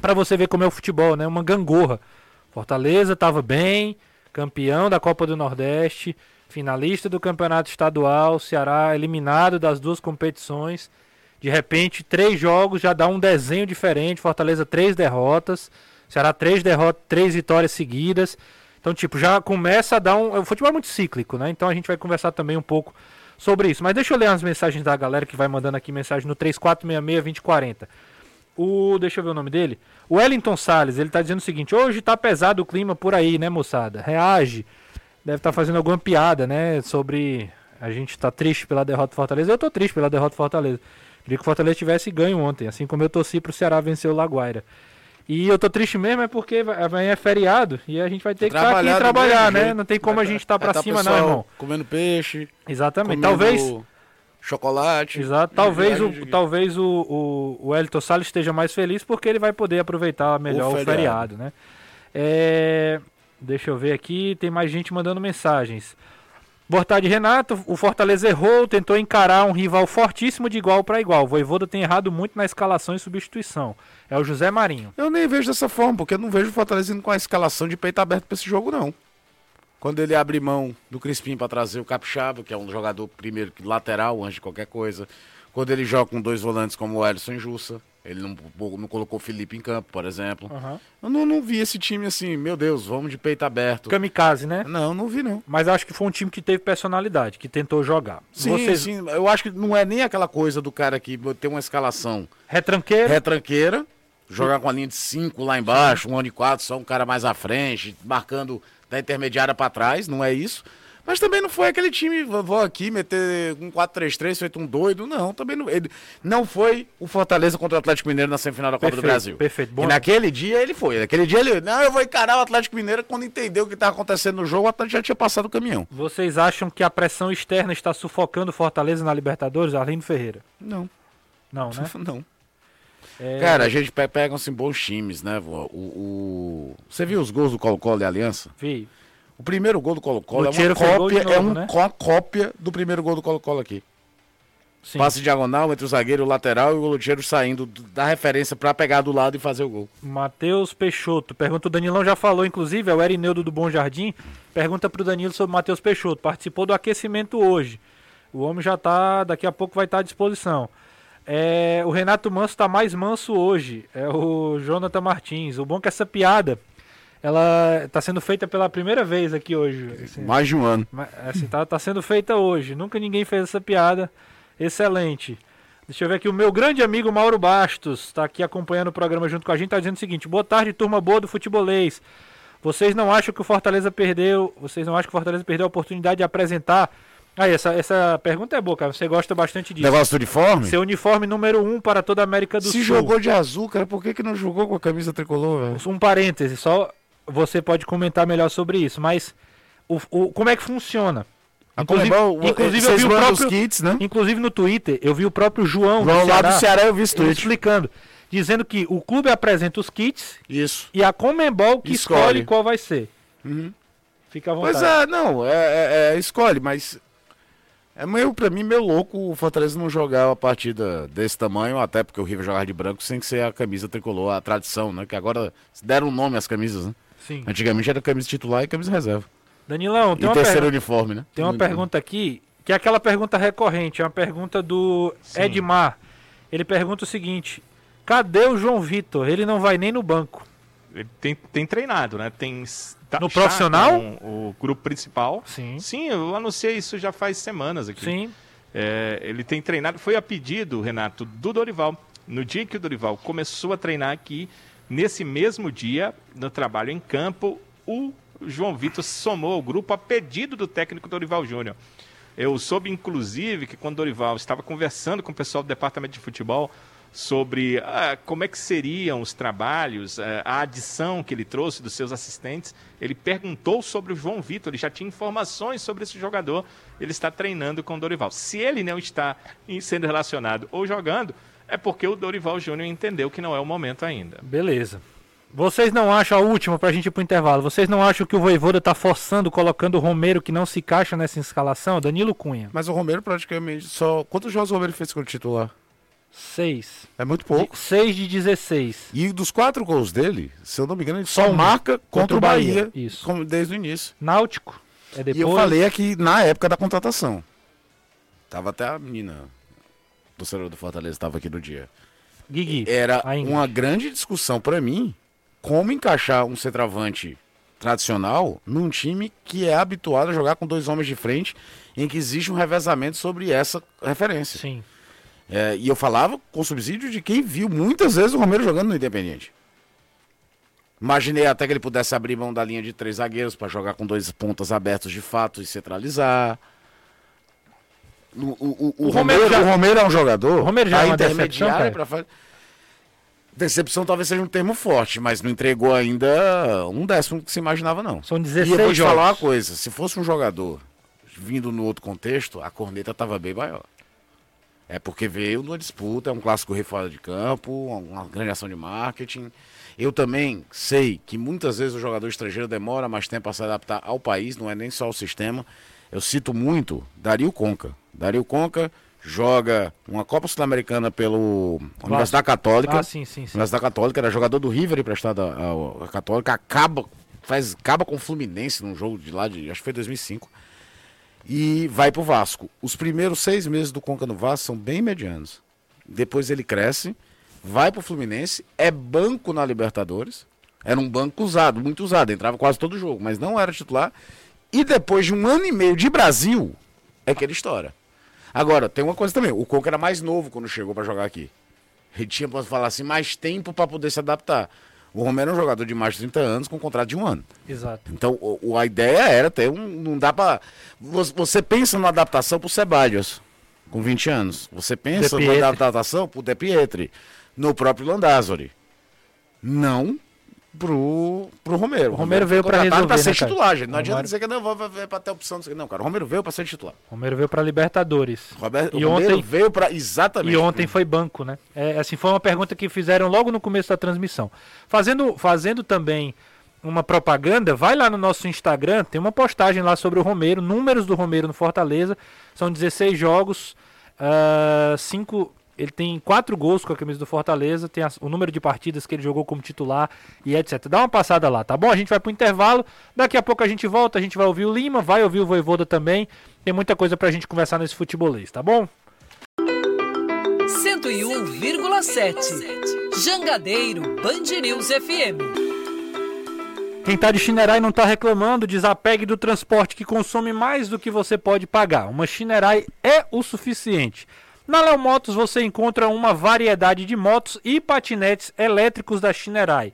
para você ver como é o futebol, né? Uma gangorra. Fortaleza estava bem, campeão da Copa do Nordeste, finalista do Campeonato Estadual, Ceará eliminado das duas competições. De repente, três jogos já dá um desenho diferente. Fortaleza, três derrotas. Ceará, três derrotas, três vitórias seguidas. Então, tipo, já começa a dar um. O futebol é muito cíclico, né? Então a gente vai conversar também um pouco sobre isso. Mas deixa eu ler as mensagens da galera que vai mandando aqui mensagem no 3466-2040. O. Deixa eu ver o nome dele. O Wellington Salles, ele tá dizendo o seguinte: hoje tá pesado o clima por aí, né, moçada? Reage deve estar tá fazendo alguma piada, né? Sobre a gente tá triste pela derrota do Fortaleza. Eu tô triste pela derrota do Fortaleza. Queria que o Fortaleza tivesse ganho ontem, assim como eu torci pro Ceará vencer o Laguaira. E eu tô triste mesmo é porque amanhã é feriado e a gente vai ter que estar tá aqui e trabalhar, né? Jeito. Não tem como a gente estar tá pra tá cima, não, irmão. Comendo peixe. Exatamente. Talvez. Chocolate. Exato. Talvez, o, talvez o, o, o Elton Salles esteja mais feliz porque ele vai poder aproveitar melhor o feriado, o feriado né? É, Deixa eu ver aqui, tem mais gente mandando mensagens. Boa tarde, Renato. O Fortaleza errou, tentou encarar um rival fortíssimo de igual para igual. O Voivoda tem errado muito na escalação e substituição. É o José Marinho. Eu nem vejo dessa forma, porque eu não vejo o Fortaleza indo com a escalação de peito aberto para esse jogo, não. Quando ele abre mão do Crispim para trazer o Capixaba, que é um jogador primeiro lateral antes de qualquer coisa. Quando ele joga com dois volantes como o Ellison e Jussa. Ele não, não colocou o Felipe em campo, por exemplo. Uhum. Eu não, não vi esse time assim, meu Deus, vamos de peito aberto. Kamikaze, né? Não, não vi não. Mas acho que foi um time que teve personalidade, que tentou jogar. Sim, Vocês... sim. Eu acho que não é nem aquela coisa do cara que tem uma escalação... Retranqueira. Retranqueira. Jogar com a linha de 5 lá embaixo, um ano de 4, só um cara mais à frente, marcando da intermediária para trás, não é isso. Mas também não foi aquele time, vou aqui meter um 4-3-3, feito um doido. Não, também não. Ele, não foi o Fortaleza contra o Atlético Mineiro na semifinal da Copa perfeito, do Brasil. Perfeito, bom. E naquele dia ele foi. Naquele dia ele. Não, eu vou encarar o Atlético Mineiro. Quando entendeu o que estava acontecendo no jogo, o Atlético já tinha passado o caminhão. Vocês acham que a pressão externa está sufocando o Fortaleza na Libertadores, Arlindo Ferreira? Não. Não, né? <laughs> não. É... Cara, a gente pega assim, bons times, né, O, o... Você viu os gols do Colo-Colo e Aliança? Vi. O primeiro gol do Colo-Colo é uma cópia, novo, é um, né? uma cópia do primeiro gol do Colo-Colo aqui. Sim. Passe diagonal entre o zagueiro o lateral e o Lucheiro saindo da referência para pegar do lado e fazer o gol. Matheus Peixoto. Pergunta o Danilão já falou, inclusive, é o Erineudo do Bom Jardim. Pergunta para o Danilo sobre o Matheus Peixoto. Participou do aquecimento hoje. O homem já tá, daqui a pouco vai estar tá à disposição. É, o Renato Manso está mais manso hoje. É o Jonathan Martins. O bom é que essa piada ela está sendo feita pela primeira vez aqui hoje. Assim, Mais de um ano. Assim, tá, tá sendo feita hoje. Nunca ninguém fez essa piada. Excelente. Deixa eu ver aqui, o meu grande amigo Mauro Bastos está aqui acompanhando o programa junto com a gente, está dizendo o seguinte: boa tarde, turma boa do futebolês. Vocês não acham que o Fortaleza perdeu? Vocês não acham que o Fortaleza perdeu a oportunidade de apresentar? Aí, ah, essa, essa pergunta é boa, cara. Você gosta bastante disso. Negócio do uniforme? Seu uniforme número um para toda a América do Se Sul. Se jogou de azul, cara, por que, que não jogou com a camisa tricolor, velho? Um parêntese, só você pode comentar melhor sobre isso, mas o, o como é que funciona? Inclusive, inclusive eu vi o próprio, kits, né? inclusive no Twitter, eu vi o próprio João, João lá do Ceará, eu vi esse tweet. explicando dizendo que o clube apresenta os kits Isso. e a Comembol que escolhe, Escolhe. qual vai ser. Uhum. Fica à vontade. Pois é, não, é, é- é, escolhe, mas é meio, pra mim, meio louco o Fortaleza não jogar uma partida desse tamanho, até porque o River jogava de branco sem ser a camisa tricolor, a tradição, né? Que agora deram um nome às camisas, né? Sim. Antigamente era camisa titular e camisa reserva. Danilão, tem e uma, terceiro uniforme, né? tem uma Muito- pergunta aqui, que é aquela pergunta recorrente, é uma pergunta do Sim. Edmar. Ele pergunta o seguinte: cadê o João Vitor? Ele não vai nem no banco. Ele tem, tem treinado, né? Tem tá- No profissional? O grupo principal. Sim. Sim, eu anunciei isso já faz semanas aqui. Sim. É, ele tem treinado, foi a pedido, Renato, do Dorival. No dia que o Dorival começou a treinar aqui, nesse mesmo dia, no trabalho em campo, o João Vitor somou ao grupo a pedido do técnico Dorival Júnior. Eu soube, inclusive, que quando Dorival estava conversando com o pessoal do departamento de futebol sobre ah, como é que seriam os trabalhos, eh, a adição que ele trouxe dos seus assistentes, ele perguntou sobre o João Vitor, ele já tinha informações sobre esse jogador, ele está treinando com o Dorival. Se ele não está sendo relacionado ou jogando, é porque o Dorival Júnior entendeu que não é o momento ainda. Beleza. Vocês não acham, a última pra gente ir pro intervalo, vocês não acham que o Voivoda tá forçando, colocando o Romero que não se encaixa nessa escalação? Danilo Cunha. Mas o Romero praticamente só. Quantos jogos o Romero fez como titular? Seis. É muito pouco. De- Seis de 16. E dos quatro gols dele, se eu não me engano, ele Só só um. marca contra, o o Bahia. Isso. como- desde o início. Náutico. É depois. E eu falei aqui na época da contratação. Tava até a menina do Senhor do Fortaleza estava aqui no dia. Guigui. Era uma grande discussão pra mim como encaixar um centroavante tradicional num time que é habituado a jogar com dois homens de frente, em que existe um revezamento sobre essa referência. Sim. É, e eu falava com subsídio de quem viu muitas vezes o Romero jogando no Independente. Imaginei até que ele pudesse abrir mão da linha de três zagueiros para jogar com dois pontas abertos de fato e centralizar. O, o- o- o Romero Romero, já- o Romero é um jogador. O Romero já é a uma decepção, cara? Decepção talvez seja um termo forte, mas não entregou ainda um décimo que se imaginava, não. São E 16 eu vou te jogos. falar uma coisa: se fosse um jogador vindo no outro contexto, a corneta tava bem maior. É porque veio numa disputa, é um clássico rei fora de campo, uma grande ação de marketing. Eu também sei que muitas vezes o jogador estrangeiro demora mais tempo a se adaptar ao país, não é nem só o sistema. Eu cito muito Dario Conca. Dario Conca joga uma Copa Sul-Americana pelo Universidade Católica. Ah, sim, sim, sim. Universidade Católica, era jogador do River emprestado à à Católica, acaba, faz, acaba com o Fluminense num jogo de lá, de, acho que foi 2005, e vai pro Vasco. Os primeiros seis meses do Conca no Vasco são bem medianos. Depois ele cresce, vai pro Fluminense, é banco na Libertadores, era um banco usado, muito usado, entrava quase todo jogo, mas não era titular. E depois de um ano e meio de Brasil, é que ele estoura. Agora, tem uma coisa também, o Conca era mais novo quando chegou para jogar aqui. Ele tinha, posso falar assim, mais tempo para poder se adaptar. O Romero é um jogador de mais de 30 anos com contrato de um ano. Exato. Então, o, a ideia era ter um. Não dá pra. Você, pensa numa adaptação pro Ceballos, com 20 anos. Você pensa numa Pietri. adaptação pro De Pietri, no próprio Landázuri. Não pro, pro Romero. O Romero veio contratado resolver, ser né, cara? titular, gente. Não O adianta Romero- dizer que não, vai, vai pra ter opção. não. Não, cara, o Romero veio pra ser titular. O Romero veio pra Libertadores. Roberto, E o Romero ontem- veio pra. Exatamente. E ontem foi banco, né? É, assim, foi uma pergunta que fizeram logo no começo da transmissão. Fazendo, fazendo também uma propaganda, vai lá no nosso Instagram, tem uma postagem lá sobre o Romero, números do Romero no Fortaleza. São 16 jogos, 5. Ele tem quatro gols com a camisa do Fortaleza, tem as- o número de partidas que ele jogou como titular e etc. Dá uma passada lá, tá bom? A gente vai pro intervalo, daqui a pouco a gente volta, a gente vai ouvir o Lima, vai ouvir o Voivoda também. Tem muita coisa pra gente conversar nesse futebolês, tá bom? 101,7. Jangadeiro Band News FM. Quem tá de Chinerai não tá reclamando, desapegue do transporte que consome mais do que você pode pagar. Uma Chinerai é o suficiente. Na Léo Motos você encontra uma variedade de motos e patinetes elétricos da Chinerai.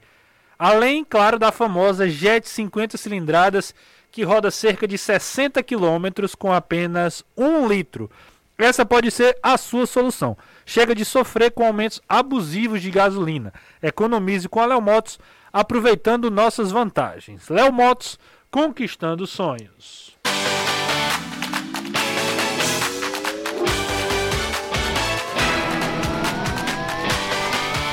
Além, claro, da famosa Jet 50 cilindradas que roda cerca de 60 km com apenas 1 litro. Essa pode ser a sua solução. Chega de sofrer com aumentos abusivos de gasolina. Economize com a Léo Motos, aproveitando nossas vantagens. Léo Motos, conquistando sonhos.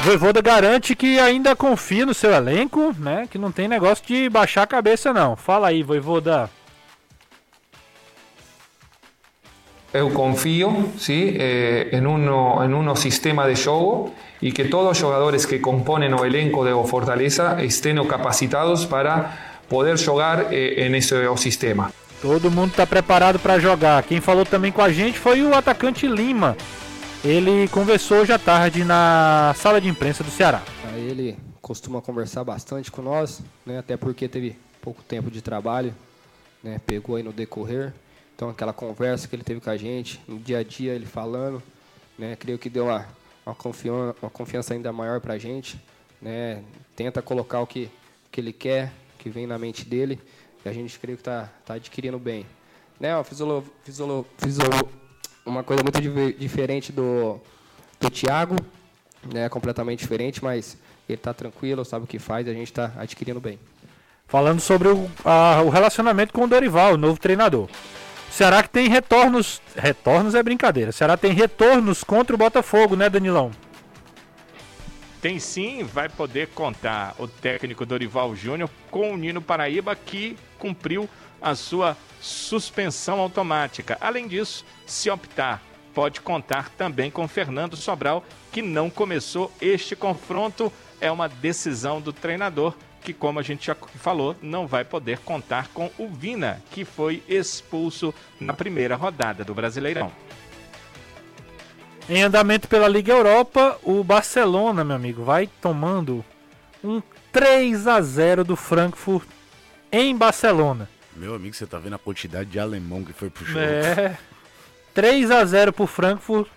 Voivoda garante que ainda confia no seu elenco, né? Que não tem negócio de baixar a cabeça, não. Fala aí, Voivoda. Eu confio sim, em, uno, em um sistema de jogo e que todos os jogadores que componem o elenco de Fortaleza estejam capacitados para poder jogar eh, nesse sistema. Todo mundo está preparado para jogar. Quem falou também com a gente foi o atacante Lima. Ele conversou hoje à tarde na sala de imprensa do Ceará. Ele costuma conversar bastante com nós, né? até porque teve pouco tempo de trabalho, né? pegou aí no decorrer. Então aquela conversa que ele teve com a gente, no dia a dia ele falando, né? creio que deu uma, uma, confiança, uma confiança ainda maior para a gente. Né? Tenta colocar o que, que ele quer, que vem na mente dele, e a gente creio que está tá adquirindo bem. Né? Fisiolo, fisiolo, fisiolo, uma coisa muito diferente do, do Thiago, né? completamente diferente, mas ele está tranquilo, sabe o que faz e a gente está adquirindo bem. Falando sobre o, a, o relacionamento com o Dorival, o novo treinador. Será que tem retornos? Retornos é brincadeira. Será que tem retornos contra o Botafogo, né, Danilão? Tem sim, vai poder contar o técnico Dorival Júnior com o Nino Paraíba, que cumpriu a sua suspensão automática. Além disso, se optar, pode contar também com Fernando Sobral, que não começou este confronto. É uma decisão do treinador que, como a gente já falou, não vai poder contar com o Vina, que foi expulso na primeira rodada do Brasileirão. Em andamento pela Liga Europa, o Barcelona, meu amigo, vai tomando um 3 a 0 do Frankfurt em Barcelona. Meu amigo, você tá vendo a quantidade de alemão que foi pro jogo. É. 3 a 0 pro Frankfurt,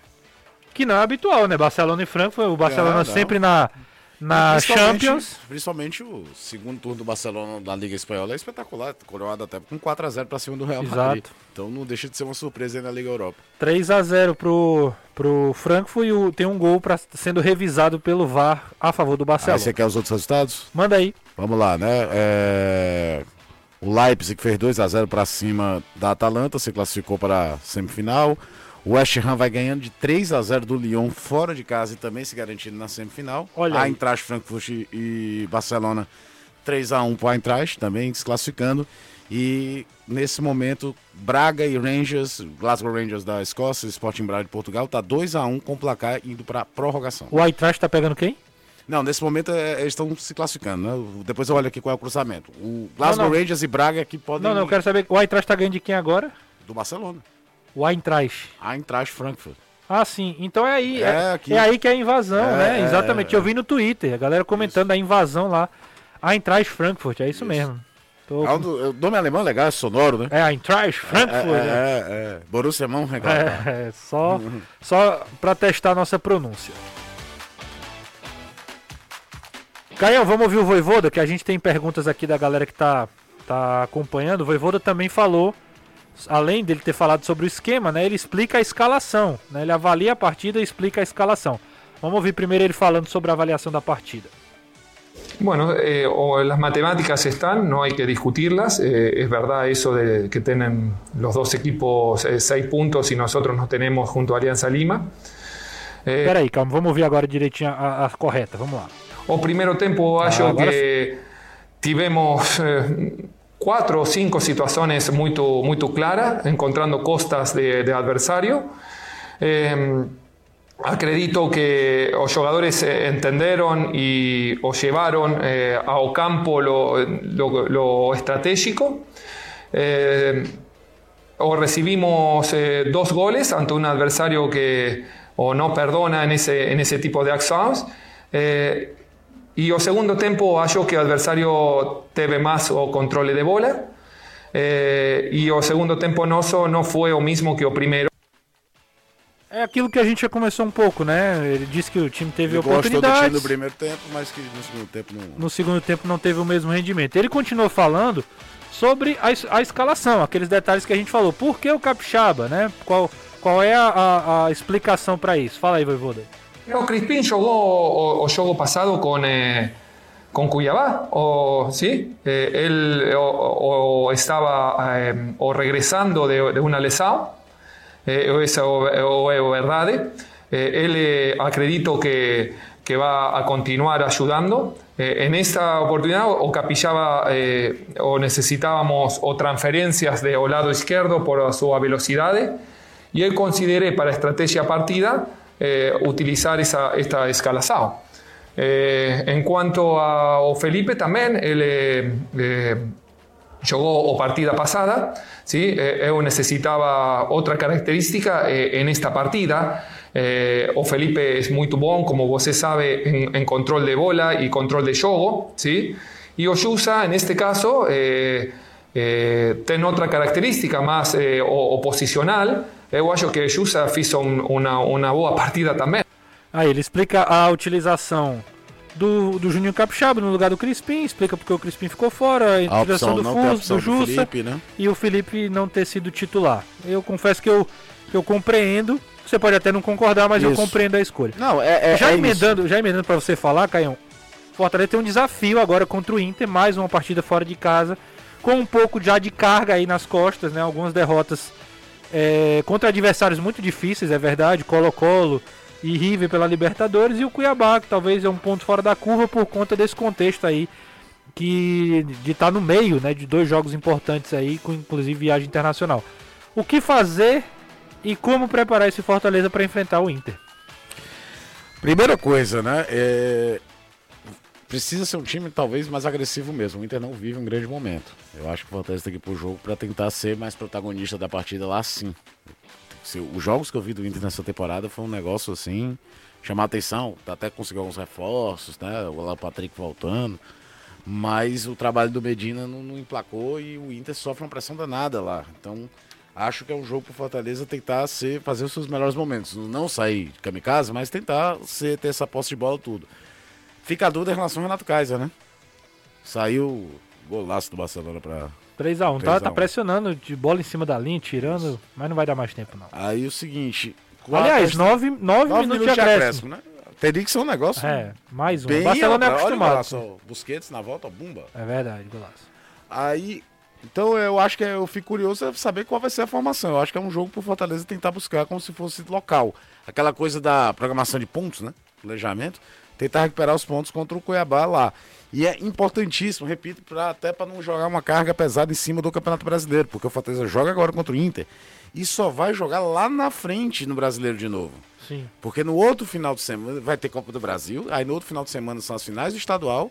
que não é habitual, né? Barcelona e Frankfurt, o Barcelona é, sempre na na principalmente, Champions. Principalmente o segundo turno do Barcelona da Liga Espanhola é espetacular, coroado até com 4 a 0 para cima do Real Exato. Madrid. Então não deixa de ser uma surpresa aí na Liga Europa. 3 a 0 pro pro Frankfurt e o, tem um gol pra, sendo revisado pelo VAR a favor do Barcelona. Aí você quer os outros resultados? Manda aí. Vamos lá, né? É... O Leipzig fez 2 a 0 para cima da Atalanta, se classificou para a semifinal. O West Ham vai ganhando de 3 a 0 do Lyon fora de casa e também se garantindo na semifinal. Olha a Eintracht Frankfurt e Barcelona 3 a 1 para a Eintracht, também se classificando. E nesse momento, Braga e Rangers, Glasgow Rangers da Escócia, Sporting Braga de Portugal, tá 2 a 1 com o placar indo para prorrogação. O Eintracht está pegando quem? Não, nesse momento é, eles estão se classificando, né? Depois eu olho aqui qual é o cruzamento. O Glasgow não, não. Rangers e Braga aqui podem. Não, não, eu quero saber. O Eintracht está ganhando de quem agora? Do Barcelona. O Eintracht. Eintracht Frankfurt. Ah, sim. Então é aí. É, é, é aí que é a invasão, é, né? Exatamente. Eu vi no Twitter, a galera comentando isso. a invasão lá. Eintracht Frankfurt, é isso, isso. mesmo. Tô... É o nome alemão é legal, é sonoro, né? É, Eintracht Frankfurt. É, é, é, é. Borussia Mönchengladbach. É, é, só, só pra testar a nossa pronúncia. Caio, vamos ouvir o Voivoda, que a gente tem perguntas aqui da galera que tá, tá acompanhando. O Voivoda também falou, além dele ter falado sobre o esquema, né, ele explica a escalação. Né, ele avalia a partida e explica a escalação. Vamos ouvir primeiro ele falando sobre a avaliação da partida. Bueno, eh, las matemáticas están, no hay que discutirlas. Eh, es verdad eso de que tienen los dos equipos eh, seis puntos y nosotros no tenemos junto a Alianza Lima. Eh, Peraí, calma, vamos ouvir agora direitinho a, a correta, vamos lá. O primeiro tempo acho ah, que tivemos eh, quatro ou cinco situações muito, muito claras, encontrando costas de, de adversário. Eh, acredito que os jogadores entenderam e o llevaron eh, ao campo lo, lo, lo estratégico. Eh, o recibimos eh, dos goles ante un adversario que o no perdona en ese, en ese tipo de acciones. Eh, E o segundo tempo acho que o adversário teve mais o controle de bola. Eh, e o segundo tempo nosso não foi o mesmo que o primeiro. É aquilo que a gente já começou um pouco, né? Ele disse que o time teve Ele oportunidades. Time no primeiro tempo, mas que no segundo tempo não. No segundo tempo não teve o mesmo rendimento. Ele continuou falando sobre a, a escalação, aqueles detalhes que a gente falou. Por que o Capixaba, né? Qual, qual é a, a, a explicação para isso? Fala aí, Voivoda. No, Crispín jugó o, o pasado con, eh, con Cuyabá, o sí, eh, él o, estaba eh, o regresando de, de una lesión, o es verdad. él acredito que, que va a continuar ayudando. Eh, en esta oportunidad o capillaba eh, o necesitábamos o transferencias de o lado izquierdo por su velocidad y él consideré para estrategia partida eh, utilizar esa, esta escalazao. en cuanto a o Felipe también, él jugó o partida pasada, ¿sí? él necesitaba otra característica en esta partida. Eh, o Felipe es muy bom, como você sabe, en, control de bola y control de jogo, ¿sí? Y Oyusa, en este caso, eh, eh, tiene otra característica más eh, oposicional. Eu acho que Oyusa fez um, uma, uma boa partida também. Aí ele explica a utilização do, do Juninho Capixaba no lugar do Crispim, explica porque o Crispim ficou fora, a utilização do Fuso, do Jussa Felipe, né? e o Felipe não ter sido titular. Eu confesso que eu, que eu compreendo você pode até não concordar, mas isso. eu compreendo a escolha. Não, é, é já é emendando, já emendando para você falar, Caião. Fortaleza tem um desafio agora contra o Inter, mais uma partida fora de casa, com um pouco já de carga aí nas costas, né? Algumas derrotas é, contra adversários muito difíceis, é verdade, Colo-Colo e River pela Libertadores e o Cuiabá, que talvez é um ponto fora da curva por conta desse contexto aí que de estar tá no meio, né, de dois jogos importantes aí, com inclusive viagem internacional. O que fazer e como preparar esse Fortaleza para enfrentar o Inter? Primeira coisa, né? É... Precisa ser um time talvez mais agressivo mesmo. O Inter não vive um grande momento. Eu acho que o Fortaleza tem que ir pro jogo para tentar ser mais protagonista da partida lá sim. Os jogos que eu vi do Inter nessa temporada foi um negócio assim, chamar atenção, até conseguiu alguns reforços, né? O Patrick voltando. Mas o trabalho do Medina não, não emplacou e o Inter sofre uma pressão danada lá. Então, acho que é um jogo para Fortaleza tentar ser, fazer os seus melhores momentos. Não sair de kamikaze, mas tentar ser, ter essa posse de bola tudo. Fica a dúvida em relação ao Renato Kaiser, né? Saiu golaço do Barcelona para 3x1. Tá, tá pressionando de bola em cima da linha, tirando, Isso. mas não vai dar mais tempo, não. Aí o seguinte. Aliás, 9 minutos, minutos de acréscimo. né? Teria que ser um negócio. É, mais um. Bem o Barcelona é acostumado. Olha o golaço, Busquets na volta, bumba. É verdade, golaço. Aí então eu acho que eu fico curioso saber qual vai ser a formação. Eu acho que é um jogo pro Fortaleza tentar buscar como se fosse local. Aquela coisa da programação de pontos, né? Planejamento. Tentar recuperar os pontos contra o Cuiabá lá. E é importantíssimo, repito, pra, até para não jogar uma carga pesada em cima do Campeonato Brasileiro, porque o Fortaleza joga agora contra o Inter e só vai jogar lá na frente no Brasileiro de novo. Sim. Porque no outro final de semana vai ter Copa do Brasil, aí no outro final de semana são as finais do estadual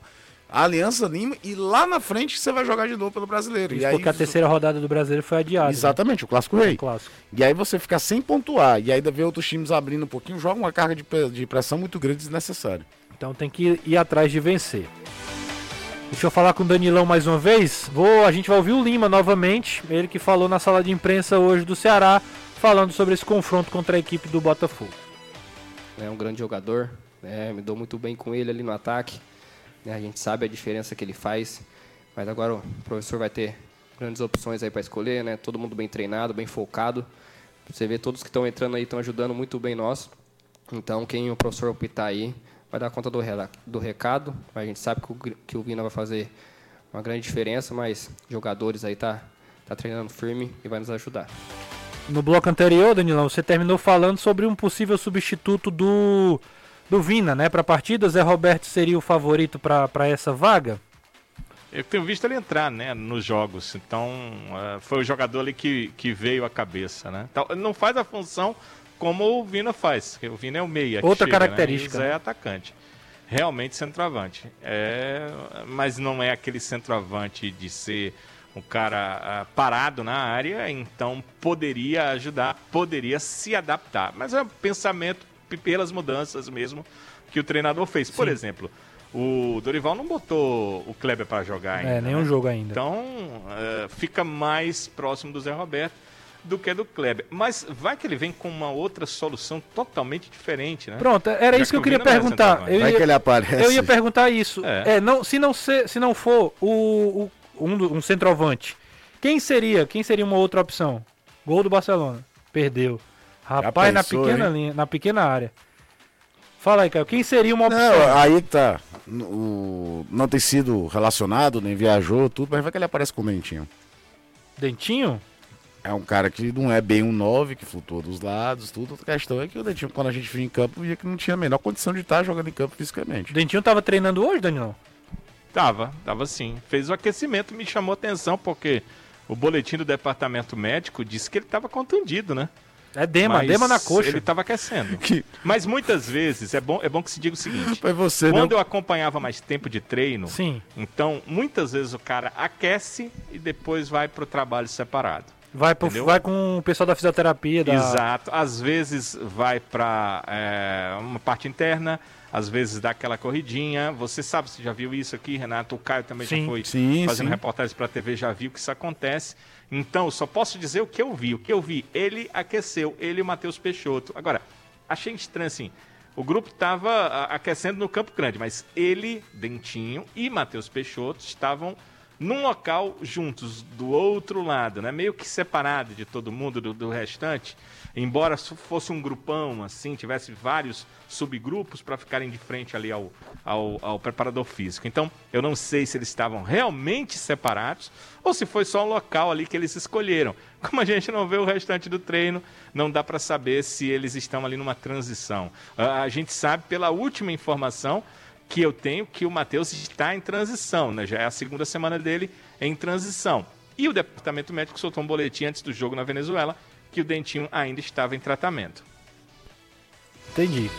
a Aliança Lima e lá na frente você vai jogar de novo pelo brasileiro. Isso e porque aí, a terceira rodada do brasileiro foi adiada. Né? Exatamente, né? o Clássico Rei. O clássico. E aí você fica sem pontuar. E ainda vê outros times abrindo um pouquinho, joga uma carga de, de pressão muito grande desnecessária. Então tem que ir atrás de vencer. Deixa eu falar com o Danilão mais uma vez. Vou, a gente vai ouvir o Lima novamente. Ele que falou na sala de imprensa hoje do Ceará, falando sobre esse confronto contra a equipe do Botafogo. É um grande jogador, é, me dou muito bem com ele ali no ataque. Né? A gente sabe a diferença que ele faz, mas agora o professor vai ter grandes opções aí para escolher, né? Todo mundo bem treinado, bem focado. Você vê todos que estão entrando aí estão ajudando muito bem nós. Então, quem o professor optar aí vai dar conta do, do recado. A gente sabe que o, que o Vina vai fazer uma grande diferença, mas jogadores aí tá, tá treinando firme e vai nos ajudar. No bloco anterior, Danilão, você terminou falando sobre um possível substituto do do Vina, né, para a partida. Zé Roberto seria o favorito para essa vaga? Eu tenho visto ele entrar, né, nos jogos. Então, uh, foi o jogador ali que, que veio à cabeça, né? Então, não faz a função como o Vina faz. O Vina é o meia. Outra chega, característica. Né? o Zé é atacante. Realmente centroavante. É, mas não é aquele centroavante de ser um cara uh, parado na área, então poderia ajudar, poderia se adaptar. Mas é um pensamento pelas mudanças mesmo que o treinador fez. Por exemplo, o Dorival não botou o Kleber para jogar é, ainda. É, nenhum né? jogo ainda. Então, uh, fica mais próximo do Zé Roberto do que do Kleber. Mas vai que ele vem com uma outra solução totalmente diferente, né? Pronto, era Já isso que eu queria perguntar. Eu ia, que ele aparece. Eu ia perguntar isso. É. é não, se, não ser, se não for o, o um, um centroavante, quem seria? Quem seria uma outra opção? Gol do Barcelona. Perdeu. Rapaz, na pequena linha, na pequena área. Fala aí, Caio, quem seria uma opção? Não, aí tá. O, não tem sido relacionado, nem viajou, tudo, mas vai que ele aparece com o Dentinho. Dentinho? é um cara que não é bem um 9, que flutua dos lados, tudo. A questão é que o Dentinho, quando a gente vinha em campo, via que não tinha a menor condição de estar jogando em campo fisicamente. O Dentinho tava treinando hoje, Danilão? Tava, tava sim. Fez o aquecimento, me chamou atenção, porque o boletim do departamento médico disse que ele estava contundido, né? É dema, Mas dema na coxa. Ele estava aquecendo. <laughs> Que- Mas muitas vezes, é bom, é bom que se diga o seguinte: você, quando né? eu acompanhava mais tempo de treino, Sim. então muitas vezes o cara aquece e depois vai pro trabalho separado. Vai, pro, vai com o pessoal da fisioterapia. Da... Exato. Às vezes vai para uma parte interna, às vezes dá aquela corridinha. Você sabe, você já viu isso aqui, Renato? O Caio também Sim. já foi Sim, fazendo sim. reportagens para a TV, já viu que isso acontece. Então, só posso dizer o que eu vi. O que eu vi, ele aqueceu, ele e o Matheus Peixoto. Agora, achei estranho assim. O grupo estava aquecendo no Campo Grande, mas ele, Dentinho e Matheus Peixoto estavam num local juntos, do outro lado, né? Meio que separado de todo mundo, do, do restante. Embora fosse um grupão, assim, tivesse vários subgrupos para ficarem de frente ali ao, ao, ao preparador físico. Então, eu não sei se eles estavam realmente separados ou se foi só um local ali que eles escolheram. <laughs> Como a gente não vê o restante do treino, não dá para saber se eles estão ali numa transição. A gente sabe pela última informação que eu tenho que o Matheus está em transição, né? Já é a segunda semana dele em transição. E o departamento médico soltou um boletim antes do jogo na Venezuela que o Dentinho ainda estava em tratamento. Entendi.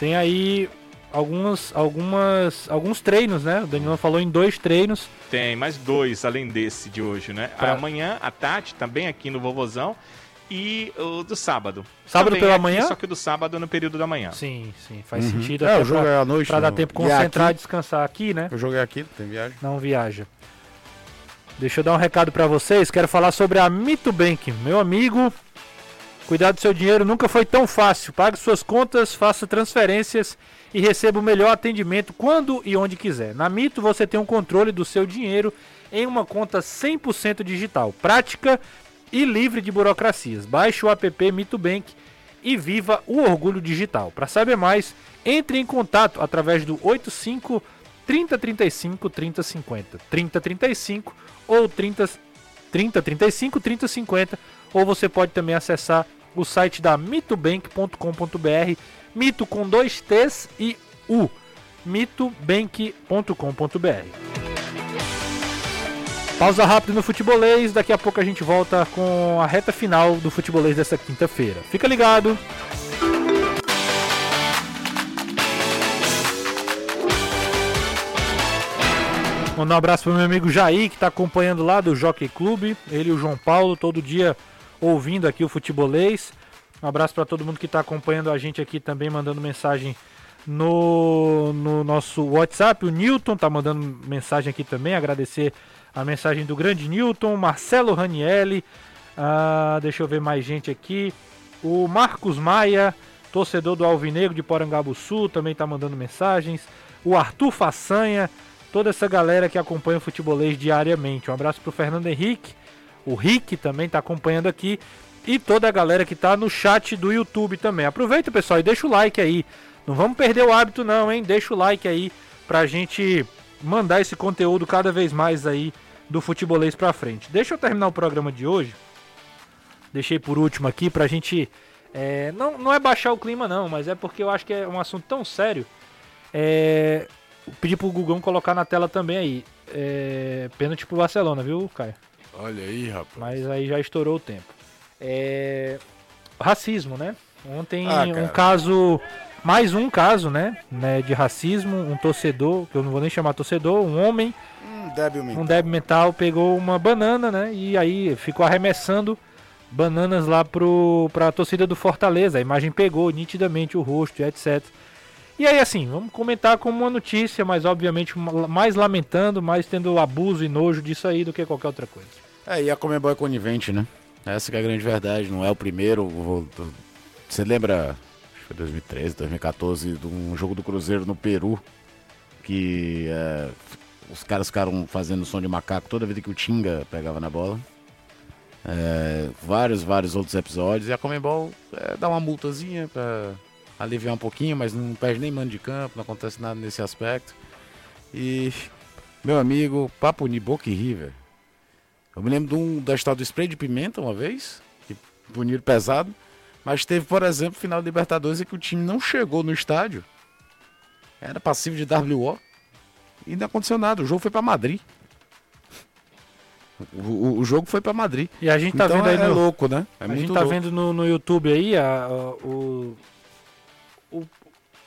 Tem aí algumas, algumas, alguns treinos, né? O Danilão falou em dois treinos. Tem mais dois além desse de hoje, né? Pra- Amanhã, à tarde, também aqui no Vovozão. E o do sábado. Sábado Também pela aqui, manhã? Só que o do sábado no período da manhã. Sim, sim, faz sentido. É, o jogo pra, é à noite. pra dar tempo de é concentrar e aqui. descansar aqui, né? O jogo é aqui, não tem viagem. Não viaja. Deixa eu dar um recado pra vocês. Quero falar sobre a Mitubank. Meu amigo, cuidar do seu dinheiro nunca foi tão fácil. Pague suas contas, faça transferências e receba o melhor atendimento quando e onde quiser. Na Mito você tem um controle do seu dinheiro em uma conta 100% digital, prática e livre de burocracias. Baixe o app Mitubank e viva o orgulho digital. Para saber mais, entre em contato através do 85 3035 3050, 3035 ou 30 3035 3050, ou você pode também acessar o site da mitobank.com.br, mito com dois T's e U, mitobank.com.br. Pausa rápida no futebolês, daqui a pouco a gente volta com a reta final do futebolês dessa quinta-feira. Fica ligado! Mandar um abraço pro meu amigo Jair, que está acompanhando lá do Jockey Clube. Ele e o João Paulo, todo dia ouvindo aqui o futebolês. Um abraço para todo mundo que está acompanhando a gente aqui também, mandando mensagem no, no nosso WhatsApp. O Newton tá mandando mensagem aqui também. Agradecer a mensagem do grande Newton, Marcelo Ranielli. ah, deixa eu ver mais gente aqui. O Marcos Maia, torcedor do Alvinegro de Porangabuçu, também tá mandando mensagens. O Arthur Façanha, toda essa galera que acompanha o futebolês diariamente. Um abraço pro Fernando Henrique. O Rick também tá acompanhando aqui. E toda a galera que tá no chat do YouTube também. Aproveita, pessoal, e deixa o like aí. Não vamos perder o hábito não, hein? Deixa o like aí pra gente mandar esse conteúdo cada vez mais aí do futebolês pra frente. Deixa eu terminar o programa de hoje. Deixei por último aqui pra gente. é, não, não é baixar o clima, não, mas é porque eu acho que é um assunto tão sério. É, pedir pro Gugão colocar na tela também aí. É, pênalti pro Barcelona, viu, Caio? Olha aí, rapaz. Mas aí já estourou o tempo. É, Racismo, né? Ontem Ah, um caso. Mais um caso, né? né? De racismo. Um torcedor, que eu não vou nem chamar torcedor, um homem Hum, débil um mental. débil mental pegou uma banana, né? E aí ficou arremessando bananas lá pro, pra torcida do Fortaleza. A imagem pegou nitidamente o rosto etc. E aí, assim, vamos comentar como uma notícia, mas obviamente mais lamentando, mais tendo abuso e nojo disso aí do que qualquer outra coisa. É, e a Comebol é conivente, né? Essa que é a grande verdade, não é o primeiro. Você lembra, foi 2013, 2014, de um jogo do Cruzeiro no Peru, que é, os caras ficaram fazendo som de macaco toda vez que o Tinga pegava na bola. É, vários, vários outros episódios. E a Comebol é, dá uma multazinha pra aliviar um pouquinho, mas não perde nem mano de campo, não acontece nada nesse aspecto. E, meu amigo, Papo Ni Boca e River. Eu me lembro de um, da história do spray de pimenta uma vez, que puniram pesado. Mas teve, por exemplo, final da Libertadores em que o time não chegou no estádio. Era passivo de WO. E não aconteceu nada. O jogo foi para Madrid. O, o, jogo foi para Madrid. E a gente tá então vendo aí é, no, louco, né? É a gente tá louco. vendo no, no YouTube aí a, a, o, o,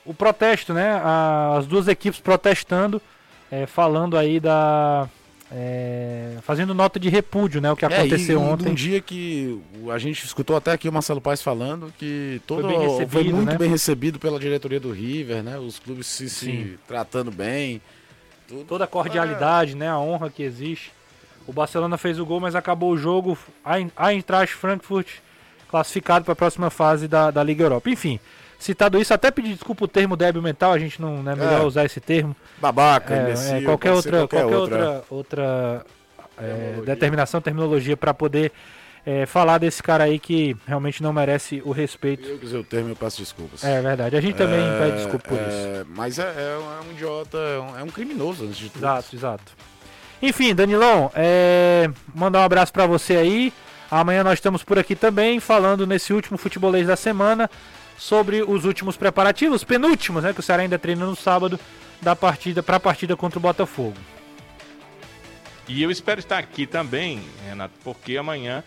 o protesto, né? As duas equipes protestando, é, falando aí da é, fazendo nota de repúdio, né? O que é, aconteceu ontem. Um dia que a gente escutou até aqui o Marcelo Paes falando que todo foi, recebido, foi muito né? bem recebido pela diretoria do River, né? Os clubes se, se tratando bem. Tudo. Toda a cordialidade, é. né? A honra que existe. O Barcelona fez o gol, mas acabou o jogo. A Eintracht Frankfurt classificado para a próxima fase da, da Liga Europa. Enfim, citado isso, até pedir desculpa o termo débil mental, a gente não é melhor usar esse termo. Babaca, é, imbecil, é, qualquer outra, qualquer, qualquer outra, outra é, determinação, terminologia para poder é, falar desse cara aí que realmente não merece o respeito. Eu quiser o termo, eu peço desculpas. É verdade, a gente também é, pede desculpa por isso. Mas é, um idiota, é um, criminoso antes de tudo. Exato, exato. Enfim, Danilão, mandar um abraço para você aí. Amanhã nós estamos por aqui também, falando nesse último futebolês da semana sobre os últimos preparativos, penúltimos, né? Que o Ceará ainda treina no sábado da partida para a partida contra o Botafogo. E eu espero estar aqui também, Renato, porque amanhã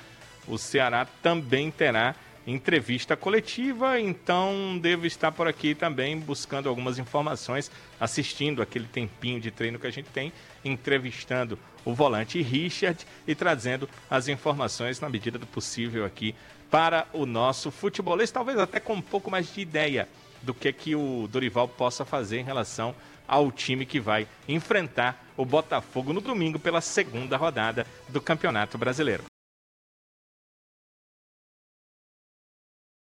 o Ceará também terá entrevista coletiva, então devo estar por aqui também buscando algumas informações, assistindo aquele tempinho de treino que a gente tem, entrevistando o volante Richard e trazendo as informações na medida do possível aqui para o nosso futebolês, talvez até com um pouco mais de ideia do que que o Dorival possa fazer em relação ao time que vai enfrentar o Botafogo no domingo pela segunda rodada do Campeonato Brasileiro.